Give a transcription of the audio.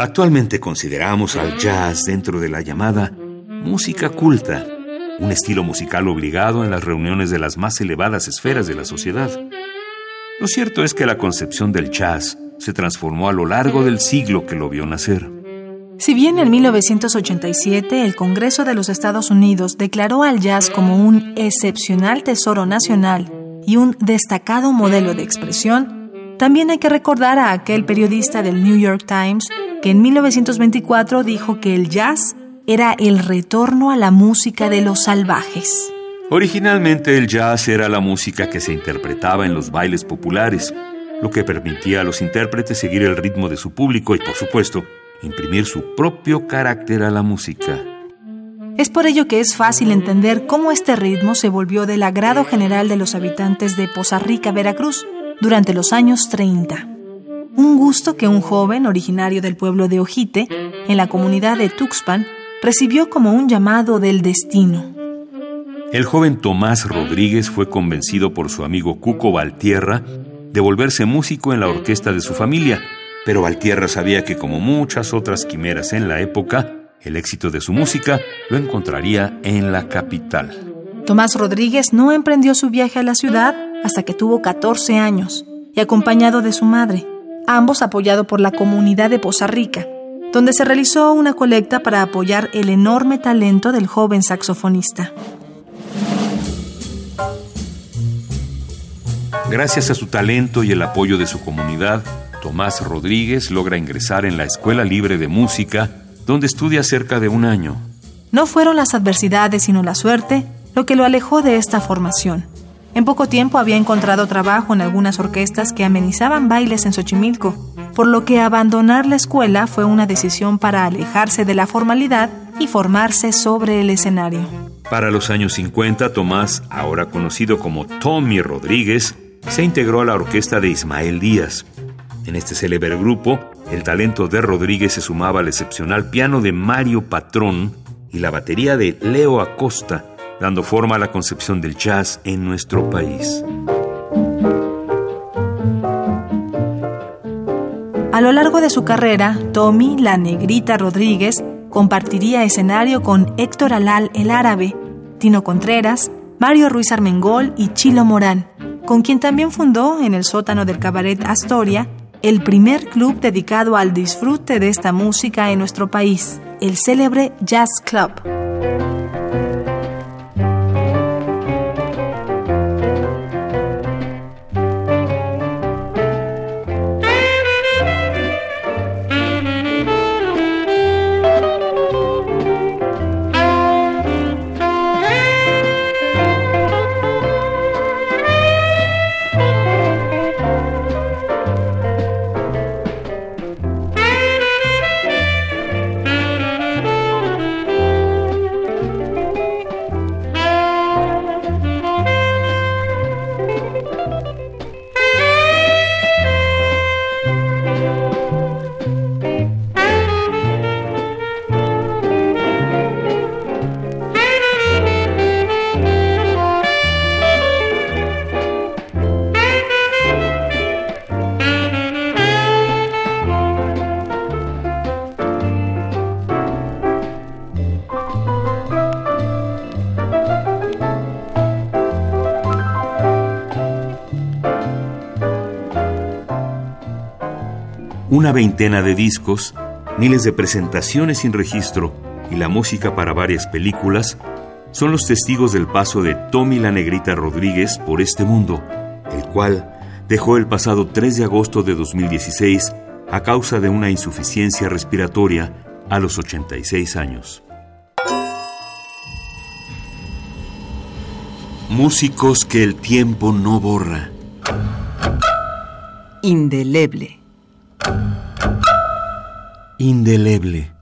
Actualmente consideramos al jazz dentro de la llamada música culta, un estilo musical obligado en las reuniones de las más elevadas esferas de la sociedad. Lo cierto es que la concepción del jazz se transformó a lo largo del siglo que lo vio nacer. Si bien en 1987 el Congreso de los Estados Unidos declaró al jazz como un excepcional tesoro nacional y un destacado modelo de expresión, también hay que recordar a aquel periodista del New York Times que en 1924 dijo que el jazz era el retorno a la música de los salvajes. Originalmente el jazz era la música que se interpretaba en los bailes populares, lo que permitía a los intérpretes seguir el ritmo de su público y, por supuesto, imprimir su propio carácter a la música. Es por ello que es fácil entender cómo este ritmo se volvió del agrado general de los habitantes de Poza Rica, Veracruz, durante los años 30 un gusto que un joven originario del pueblo de Ojite, en la comunidad de Tuxpan, recibió como un llamado del destino. El joven Tomás Rodríguez fue convencido por su amigo Cuco Valtierra de volverse músico en la orquesta de su familia, pero Valtierra sabía que como muchas otras quimeras en la época, el éxito de su música lo encontraría en la capital. Tomás Rodríguez no emprendió su viaje a la ciudad hasta que tuvo 14 años y acompañado de su madre, ambos apoyado por la comunidad de Poza Rica, donde se realizó una colecta para apoyar el enorme talento del joven saxofonista. Gracias a su talento y el apoyo de su comunidad, Tomás Rodríguez logra ingresar en la Escuela Libre de Música, donde estudia cerca de un año. No fueron las adversidades, sino la suerte, lo que lo alejó de esta formación. En poco tiempo había encontrado trabajo en algunas orquestas que amenizaban bailes en Xochimilco, por lo que abandonar la escuela fue una decisión para alejarse de la formalidad y formarse sobre el escenario. Para los años 50, Tomás, ahora conocido como Tommy Rodríguez, se integró a la orquesta de Ismael Díaz. En este célebre grupo, el talento de Rodríguez se sumaba al excepcional piano de Mario Patrón y la batería de Leo Acosta, dando forma a la concepción del jazz en nuestro país. A lo largo de su carrera, Tommy La Negrita Rodríguez compartiría escenario con Héctor Alal el Árabe, Tino Contreras, Mario Ruiz Armengol y Chilo Morán, con quien también fundó en el sótano del cabaret Astoria el primer club dedicado al disfrute de esta música en nuestro país, el célebre Jazz Club. Una veintena de discos, miles de presentaciones sin registro y la música para varias películas son los testigos del paso de Tommy la Negrita Rodríguez por este mundo, el cual dejó el pasado 3 de agosto de 2016 a causa de una insuficiencia respiratoria a los 86 años. Músicos que el tiempo no borra. Indeleble indeleble.